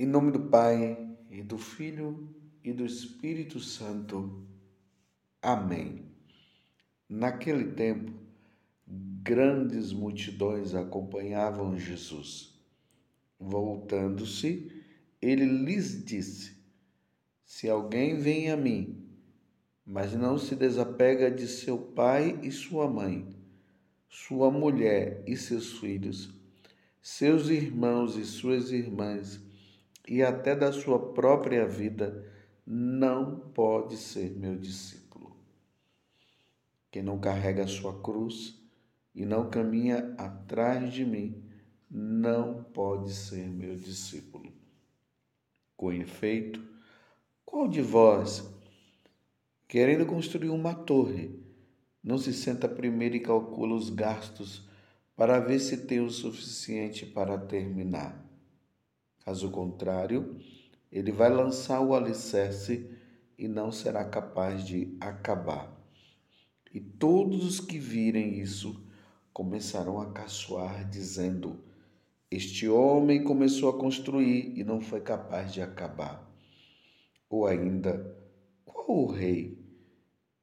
Em nome do Pai, e do Filho e do Espírito Santo. Amém. Naquele tempo, grandes multidões acompanhavam Jesus. Voltando-se, ele lhes disse: Se alguém vem a mim, mas não se desapega de seu pai e sua mãe, sua mulher e seus filhos, seus irmãos e suas irmãs, e até da sua própria vida, não pode ser meu discípulo. Quem não carrega a sua cruz e não caminha atrás de mim, não pode ser meu discípulo. Com efeito, qual de vós, querendo construir uma torre, não se senta primeiro e calcula os gastos para ver se tem o suficiente para terminar? Caso contrário, ele vai lançar o alicerce e não será capaz de acabar. E todos os que virem isso começarão a caçoar, dizendo: Este homem começou a construir e não foi capaz de acabar. Ou ainda, qual o rei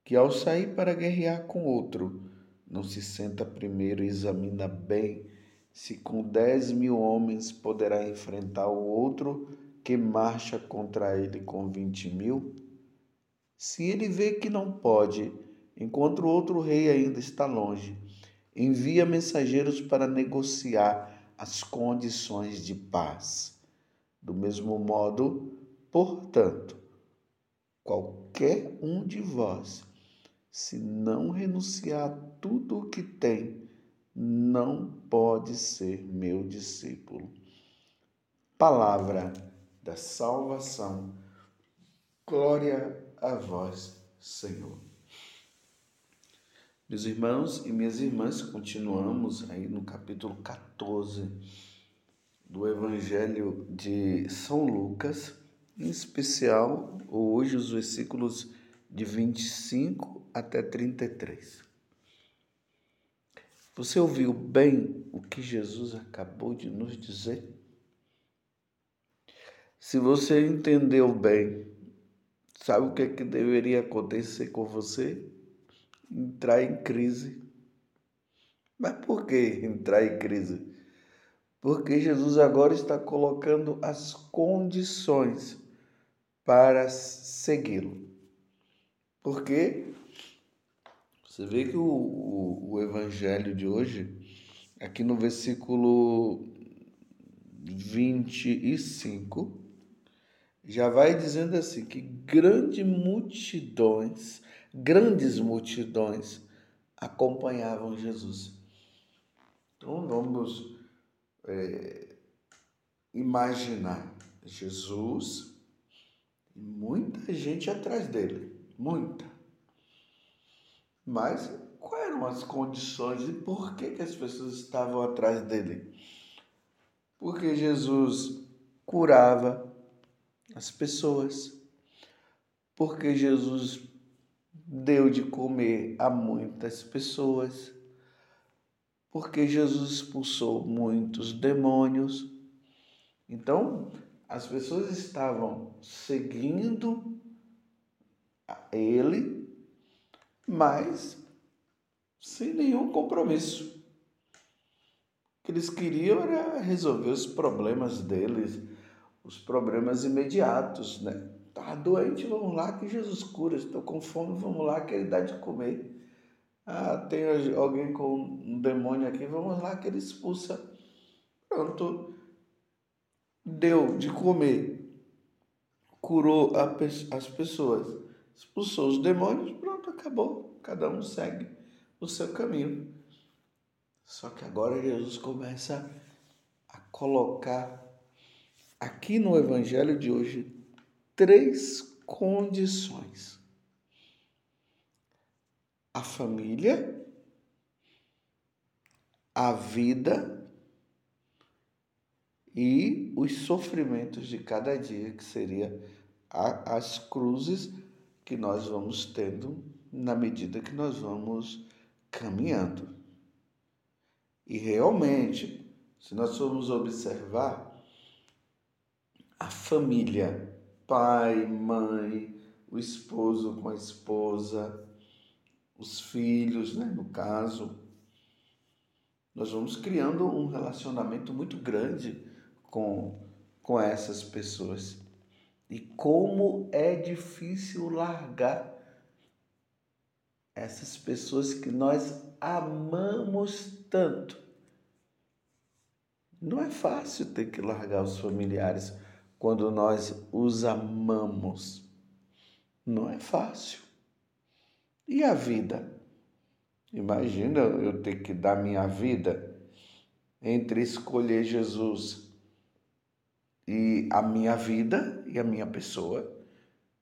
que, ao sair para guerrear com outro, não se senta primeiro e examina bem se com dez mil homens poderá enfrentar o outro que marcha contra ele com vinte mil? Se ele vê que não pode, enquanto o outro rei ainda está longe, envia mensageiros para negociar as condições de paz. Do mesmo modo, portanto, qualquer um de vós, se não renunciar a tudo o que tem, não pode ser meu discípulo. Palavra da salvação. Glória a vós, Senhor. Meus irmãos e minhas irmãs, continuamos aí no capítulo 14 do Evangelho de São Lucas, em especial hoje os versículos de 25 até 33. Você ouviu bem o que Jesus acabou de nos dizer? Se você entendeu bem, sabe o que, é que deveria acontecer com você? Entrar em crise. Mas por que entrar em crise? Porque Jesus agora está colocando as condições para segui-lo. Porque você vê que o, o, o evangelho de hoje, aqui no versículo 25, já vai dizendo assim que grandes multidões, grandes multidões acompanhavam Jesus. Então vamos é, imaginar Jesus e muita gente atrás dele, muita. Mas quais eram as condições e por que, que as pessoas estavam atrás dele? Porque Jesus curava as pessoas, porque Jesus deu de comer a muitas pessoas, porque Jesus expulsou muitos demônios. Então, as pessoas estavam seguindo ele mas sem nenhum compromisso. O que eles queriam era resolver os problemas deles, os problemas imediatos, né? Tá doente, vamos lá que Jesus cura. Estou com fome, vamos lá que ele dá de comer. Ah, tem alguém com um demônio aqui, vamos lá que ele expulsa. Pronto. Deu de comer, curou as pessoas, expulsou os demônios, pronto, acabou. Cada um segue o seu caminho. Só que agora Jesus começa a colocar aqui no Evangelho de hoje três condições: a família, a vida e os sofrimentos de cada dia, que seria as cruzes que nós vamos tendo na medida que nós vamos caminhando. E realmente, se nós formos observar, a família, pai, mãe, o esposo com a esposa, os filhos, né, no caso. Nós vamos criando um relacionamento muito grande com, com essas pessoas. E como é difícil largar essas pessoas que nós amamos tanto. Não é fácil ter que largar os familiares quando nós os amamos. Não é fácil. E a vida? Imagina eu ter que dar minha vida entre escolher Jesus e a minha vida e a minha pessoa.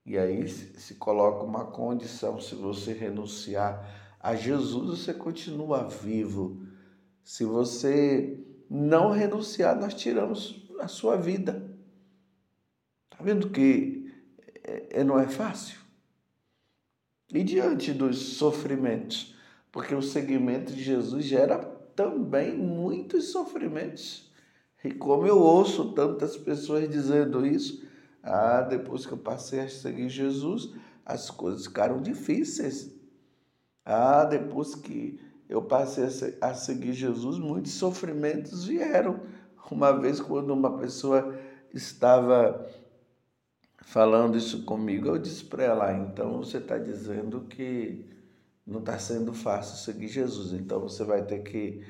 E aí se coloca uma condição: se você renunciar a Jesus, você continua vivo. Se você não renunciar, nós tiramos a sua vida. Está vendo que é, é, não é fácil? E diante dos sofrimentos, porque o seguimento de Jesus gera também muitos sofrimentos. E como eu ouço tantas pessoas dizendo isso, ah, depois que eu passei a seguir Jesus, as coisas ficaram difíceis. Ah, depois que eu passei a seguir Jesus, muitos sofrimentos vieram. Uma vez, quando uma pessoa estava falando isso comigo, eu disse para ela: então você está dizendo que não está sendo fácil seguir Jesus, então você vai ter que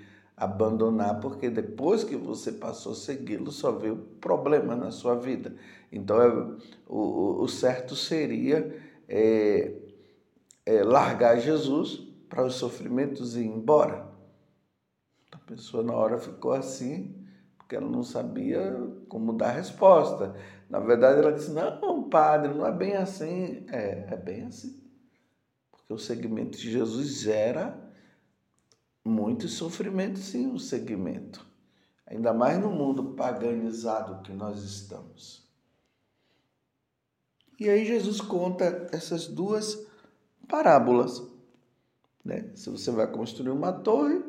abandonar, porque depois que você passou a segui-lo, só veio problema na sua vida. Então, é, o, o certo seria é, é, largar Jesus para os sofrimentos e ir embora. A pessoa, na hora, ficou assim, porque ela não sabia como dar resposta. Na verdade, ela disse: Não, padre, não é bem assim. É, é bem assim. Porque o segmento de Jesus gera muito sofrimento, sim, o segmento. Ainda mais no mundo paganizado que nós estamos. E aí Jesus conta essas duas parábolas. Né? Se você vai construir uma torre,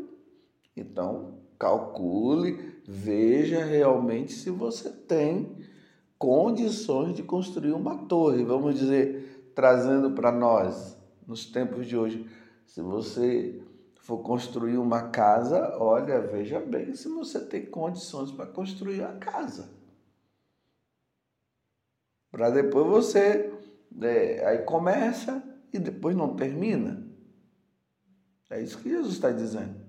então calcule, veja realmente se você tem condições de construir uma torre. Vamos dizer, trazendo para nós, nos tempos de hoje, se você for construir uma casa, olha, veja bem se você tem condições para construir a casa. Para depois você. É, aí começa e depois não termina. É isso que Jesus está dizendo.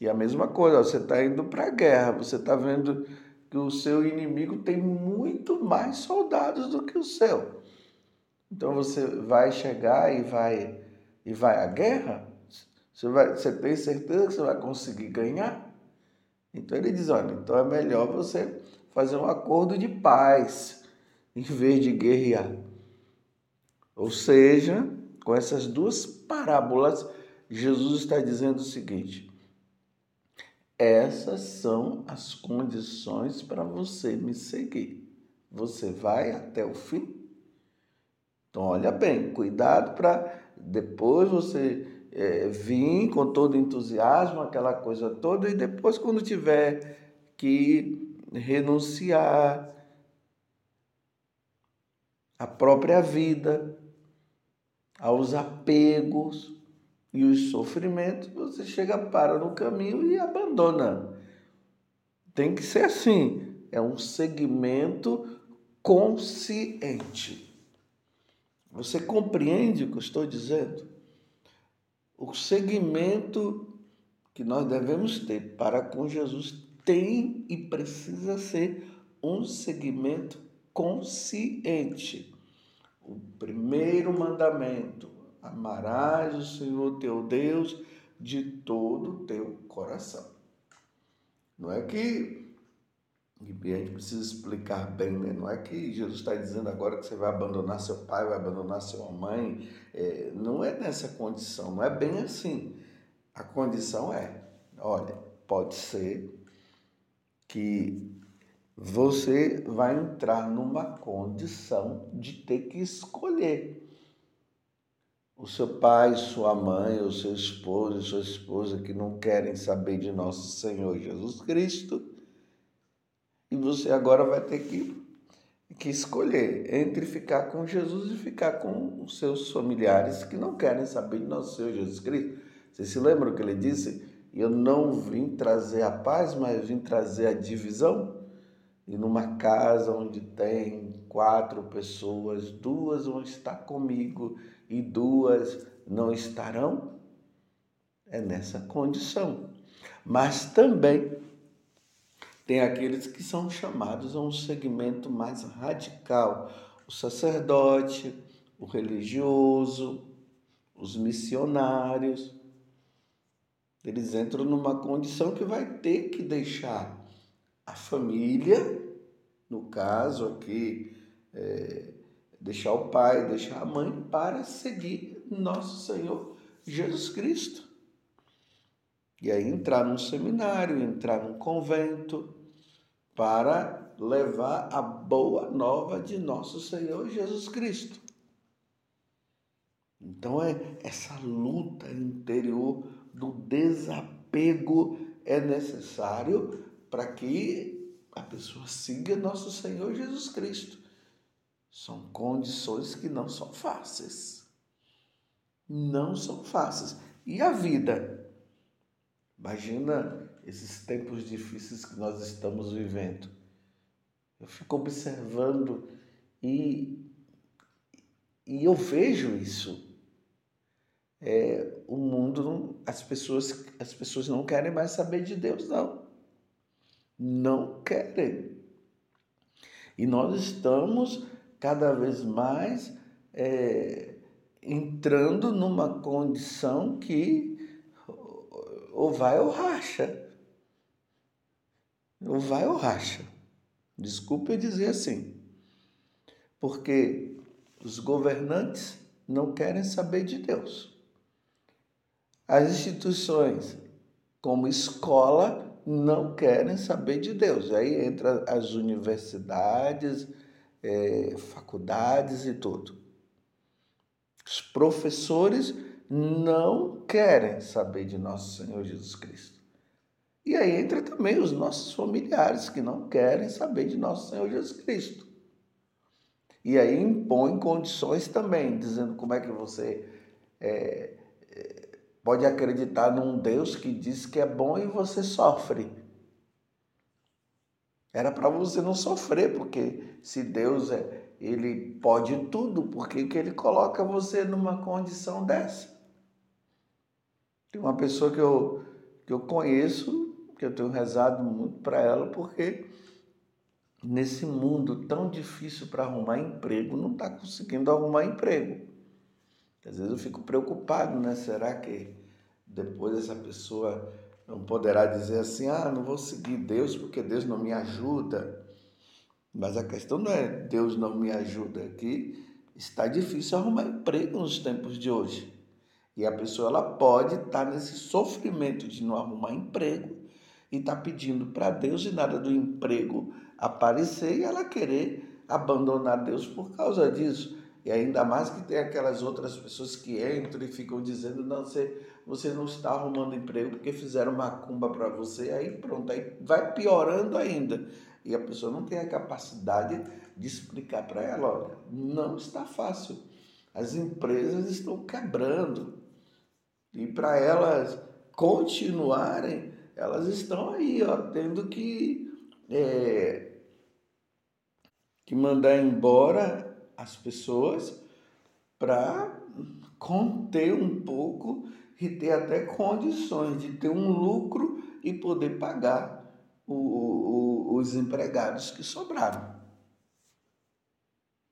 E a mesma coisa, você está indo para a guerra, você está vendo que o seu inimigo tem muito mais soldados do que o seu. Então você vai chegar e vai e vai à guerra você, vai, você tem certeza que você vai conseguir ganhar? Então ele diz: olha, então é melhor você fazer um acordo de paz em vez de guerrear. Ou seja, com essas duas parábolas, Jesus está dizendo o seguinte: essas são as condições para você me seguir. Você vai até o fim? Então, olha bem, cuidado para depois você é, vir com todo entusiasmo, aquela coisa toda, e depois, quando tiver que renunciar à própria vida, aos apegos e os sofrimentos, você chega, para no caminho e abandona. Tem que ser assim, é um segmento consciente. Você compreende o que eu estou dizendo? O segmento que nós devemos ter para com Jesus tem e precisa ser um segmento consciente. O primeiro mandamento: amarás o Senhor teu Deus de todo o teu coração. Não é que e a gente precisa explicar bem, né? Não é que Jesus está dizendo agora que você vai abandonar seu pai, vai abandonar sua mãe. É, não é nessa condição, não é bem assim. A condição é, olha, pode ser que você vai entrar numa condição de ter que escolher. O seu pai, sua mãe, o seu esposo, sua esposa que não querem saber de nosso Senhor Jesus Cristo e você agora vai ter que que escolher entre ficar com Jesus e ficar com os seus familiares que não querem saber de nosso Senhor Jesus Cristo. Vocês se lembram que ele disse? Eu não vim trazer a paz, mas vim trazer a divisão? E numa casa onde tem quatro pessoas, duas vão estar comigo e duas não estarão? É nessa condição. Mas também tem aqueles que são chamados a um segmento mais radical: o sacerdote, o religioso, os missionários. Eles entram numa condição que vai ter que deixar a família, no caso aqui, é, deixar o pai, deixar a mãe, para seguir nosso Senhor Jesus Cristo. E aí entrar num seminário, entrar num convento, para levar a boa nova de nosso Senhor Jesus Cristo. Então é essa luta interior do desapego é necessário para que a pessoa siga nosso Senhor Jesus Cristo. São condições que não são fáceis. Não são fáceis. E a vida? Imagina esses tempos difíceis que nós estamos vivendo. Eu fico observando e, e eu vejo isso. É, o mundo, as pessoas, as pessoas não querem mais saber de Deus, não. Não querem. E nós estamos cada vez mais é, entrando numa condição que ou vai ou racha ou vai ou racha. Desculpe dizer assim. Porque os governantes não querem saber de Deus. As instituições, como escola, não querem saber de Deus. Aí entra as universidades, é, faculdades e tudo. Os professores não querem saber de nosso Senhor Jesus Cristo. E aí entra também os nossos familiares que não querem saber de nosso Senhor Jesus Cristo. E aí impõe condições também, dizendo como é que você é, é, pode acreditar num Deus que diz que é bom e você sofre. Era para você não sofrer, porque se Deus é, ele pode tudo, por que, que ele coloca você numa condição dessa? Tem uma pessoa que eu, que eu conheço que eu tenho rezado muito para ela, porque nesse mundo tão difícil para arrumar emprego, não está conseguindo arrumar emprego. Às vezes eu fico preocupado, né? Será que depois essa pessoa não poderá dizer assim: ah, não vou seguir Deus porque Deus não me ajuda? Mas a questão não é Deus não me ajuda aqui. Está difícil arrumar emprego nos tempos de hoje. E a pessoa ela pode estar nesse sofrimento de não arrumar emprego e está pedindo para Deus e nada do emprego aparecer e ela querer abandonar Deus por causa disso. E ainda mais que tem aquelas outras pessoas que entram e ficam dizendo, não, você, você não está arrumando emprego porque fizeram macumba para você, aí pronto, aí vai piorando ainda. E a pessoa não tem a capacidade de explicar para ela, olha, não está fácil. As empresas estão quebrando. E para elas continuarem, elas estão aí, ó, tendo que, é, que mandar embora as pessoas para conter um pouco e ter até condições de ter um lucro e poder pagar o, o, os empregados que sobraram.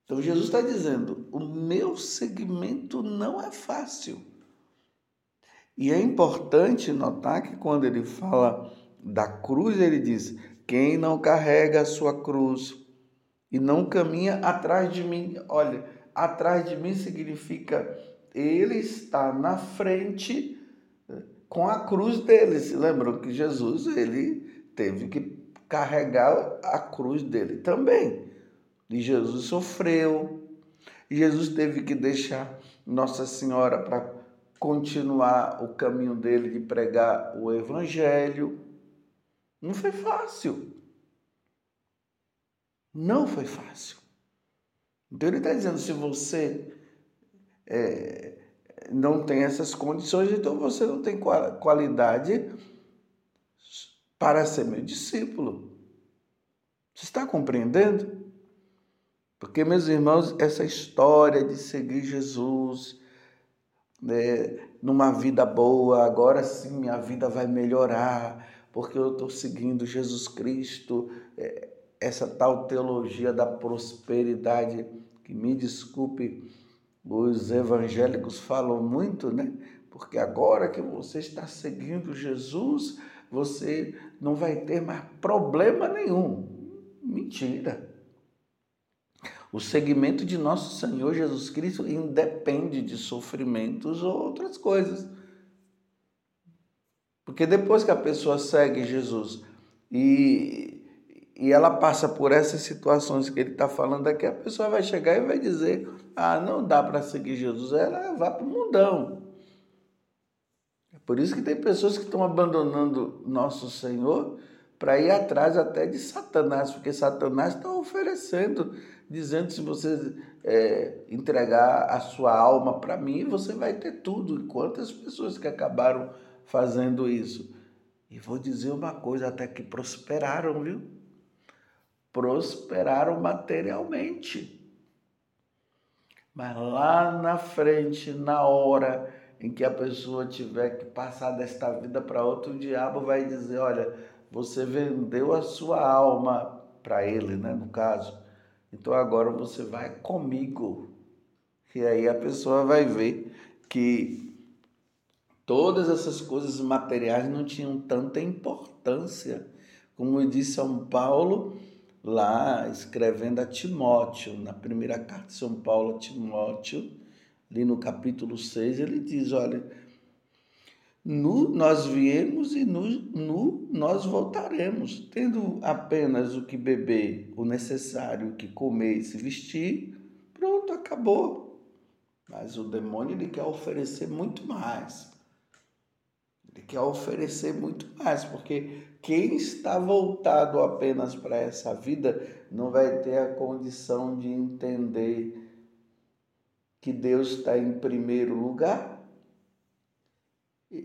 Então Jesus está dizendo: o meu segmento não é fácil. E é importante notar que quando ele fala da cruz, ele diz: quem não carrega a sua cruz e não caminha atrás de mim, olha, atrás de mim significa ele está na frente eh, com a cruz dele. Se lembram que Jesus ele teve que carregar a cruz dele também. E Jesus sofreu. Jesus teve que deixar Nossa Senhora para continuar o caminho dele de pregar o evangelho. Não foi fácil. Não foi fácil. Então ele está dizendo, se você é, não tem essas condições, então você não tem qualidade para ser meu discípulo. Você está compreendendo? Porque, meus irmãos, essa história de seguir Jesus, né, numa vida boa, agora sim minha vida vai melhorar, porque eu estou seguindo Jesus Cristo, é, essa tal teologia da prosperidade, que me desculpe, os evangélicos falam muito, né? Porque agora que você está seguindo Jesus, você não vai ter mais problema nenhum. Mentira. O segmento de nosso Senhor Jesus Cristo independe de sofrimentos ou outras coisas. Porque depois que a pessoa segue Jesus e, e ela passa por essas situações que ele está falando aqui, a pessoa vai chegar e vai dizer: Ah, não dá para seguir Jesus. Ela vai para o mundão. É por isso que tem pessoas que estão abandonando nosso Senhor para ir atrás até de Satanás, porque Satanás está oferecendo, dizendo se você é, entregar a sua alma para mim, você vai ter tudo. E quantas pessoas que acabaram fazendo isso? E vou dizer uma coisa, até que prosperaram, viu? Prosperaram materialmente. Mas lá na frente, na hora em que a pessoa tiver que passar desta vida para outra, o diabo vai dizer: olha, você vendeu a sua alma para ele, né, no caso. Então agora você vai comigo. E aí a pessoa vai ver que todas essas coisas materiais não tinham tanta importância, como diz São Paulo lá escrevendo a Timóteo, na primeira carta de São Paulo a Timóteo, ali no capítulo 6, ele diz, olha, Nu nós viemos e nu nós voltaremos, tendo apenas o que beber, o necessário, o que comer e se vestir, pronto, acabou. Mas o demônio ele quer oferecer muito mais. Ele quer oferecer muito mais, porque quem está voltado apenas para essa vida não vai ter a condição de entender que Deus está em primeiro lugar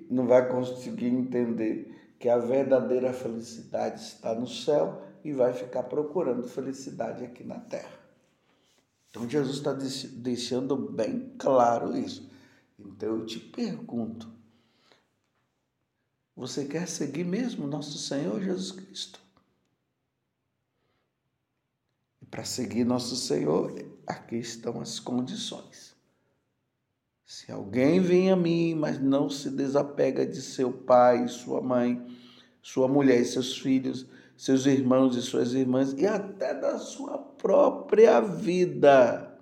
não vai conseguir entender que a verdadeira felicidade está no céu e vai ficar procurando felicidade aqui na terra. Então Jesus está deixando bem claro isso. Então eu te pergunto: você quer seguir mesmo nosso Senhor Jesus Cristo? Para seguir nosso Senhor, aqui estão as condições. Se alguém vem a mim, mas não se desapega de seu pai, sua mãe, sua mulher e seus filhos, seus irmãos e suas irmãs, e até da sua própria vida,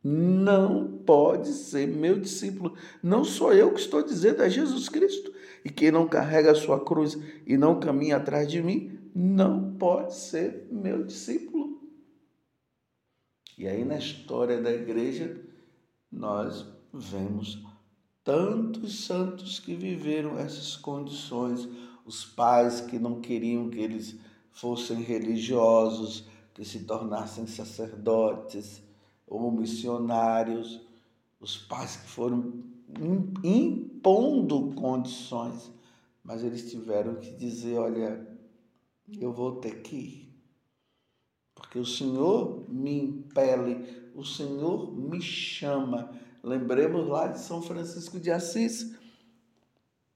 não pode ser meu discípulo. Não sou eu que estou dizendo, é Jesus Cristo. E quem não carrega a sua cruz e não caminha atrás de mim, não pode ser meu discípulo. E aí, na história da igreja, nós vemos tantos santos que viveram essas condições, os pais que não queriam que eles fossem religiosos, que se tornassem sacerdotes ou missionários, os pais que foram impondo condições, mas eles tiveram que dizer: olha, eu vou ter que ir, porque o Senhor me impele, o Senhor me chama Lembremos lá de São Francisco de Assis,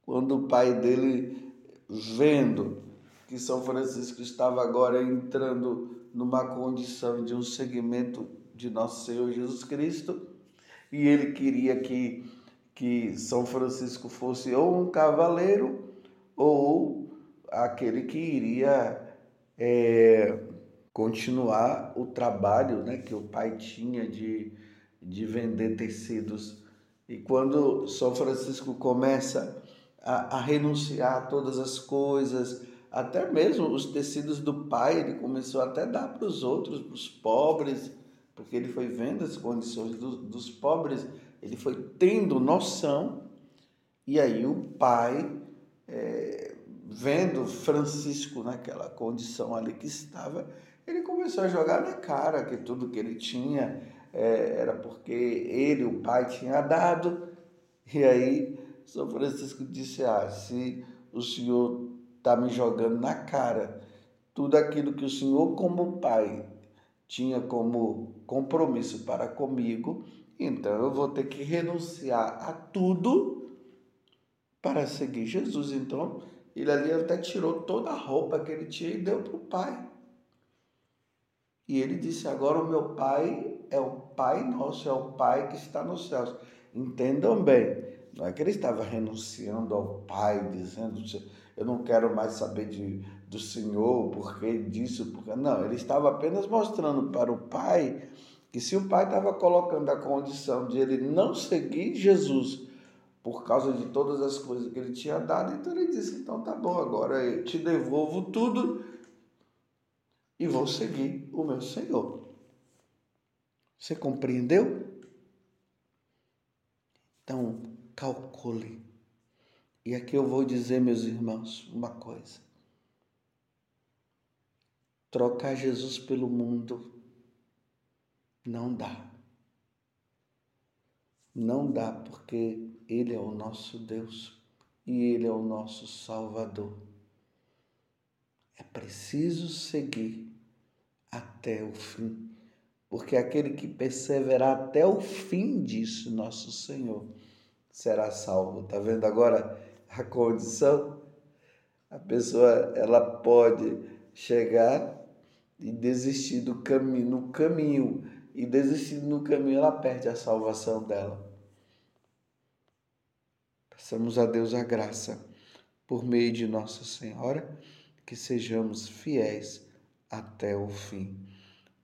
quando o pai dele, vendo que São Francisco estava agora entrando numa condição de um segmento de nosso Senhor Jesus Cristo, e ele queria que, que São Francisco fosse ou um cavaleiro ou aquele que iria é, continuar o trabalho né, que o pai tinha de de vender tecidos. E quando São Francisco começa a, a renunciar a todas as coisas, até mesmo os tecidos do pai, ele começou até a dar para os outros, para os pobres, porque ele foi vendo as condições do, dos pobres, ele foi tendo noção, e aí o pai, é, vendo Francisco naquela condição ali que estava, ele começou a jogar na cara que tudo que ele tinha é, era porque ele, o pai, tinha dado. E aí, São Francisco disse: Ah, se o senhor está me jogando na cara tudo aquilo que o senhor, como pai, tinha como compromisso para comigo, então eu vou ter que renunciar a tudo para seguir Jesus. Então, ele ali até tirou toda a roupa que ele tinha e deu para o pai. E ele disse: Agora o meu pai é o Pai nosso, é o Pai que está nos céus. Entendam bem, não é que ele estava renunciando ao Pai, dizendo: Eu não quero mais saber de, do Senhor, porque disso, porque. Não, ele estava apenas mostrando para o Pai que se o Pai estava colocando a condição de ele não seguir Jesus por causa de todas as coisas que ele tinha dado, então ele disse: Então tá bom, agora eu te devolvo tudo e vou seguir o meu Senhor. Você compreendeu? Então, calcule. E aqui eu vou dizer, meus irmãos, uma coisa. Trocar Jesus pelo mundo não dá. Não dá porque Ele é o nosso Deus e Ele é o nosso Salvador. É preciso seguir até o fim, porque aquele que perseverar até o fim disso, nosso Senhor, será salvo. Tá vendo agora a condição? A pessoa ela pode chegar e desistir do caminho, no caminho, e desistir no caminho ela perde a salvação dela. Peçamos a Deus a graça por meio de Nossa Senhora que sejamos fiéis até o fim.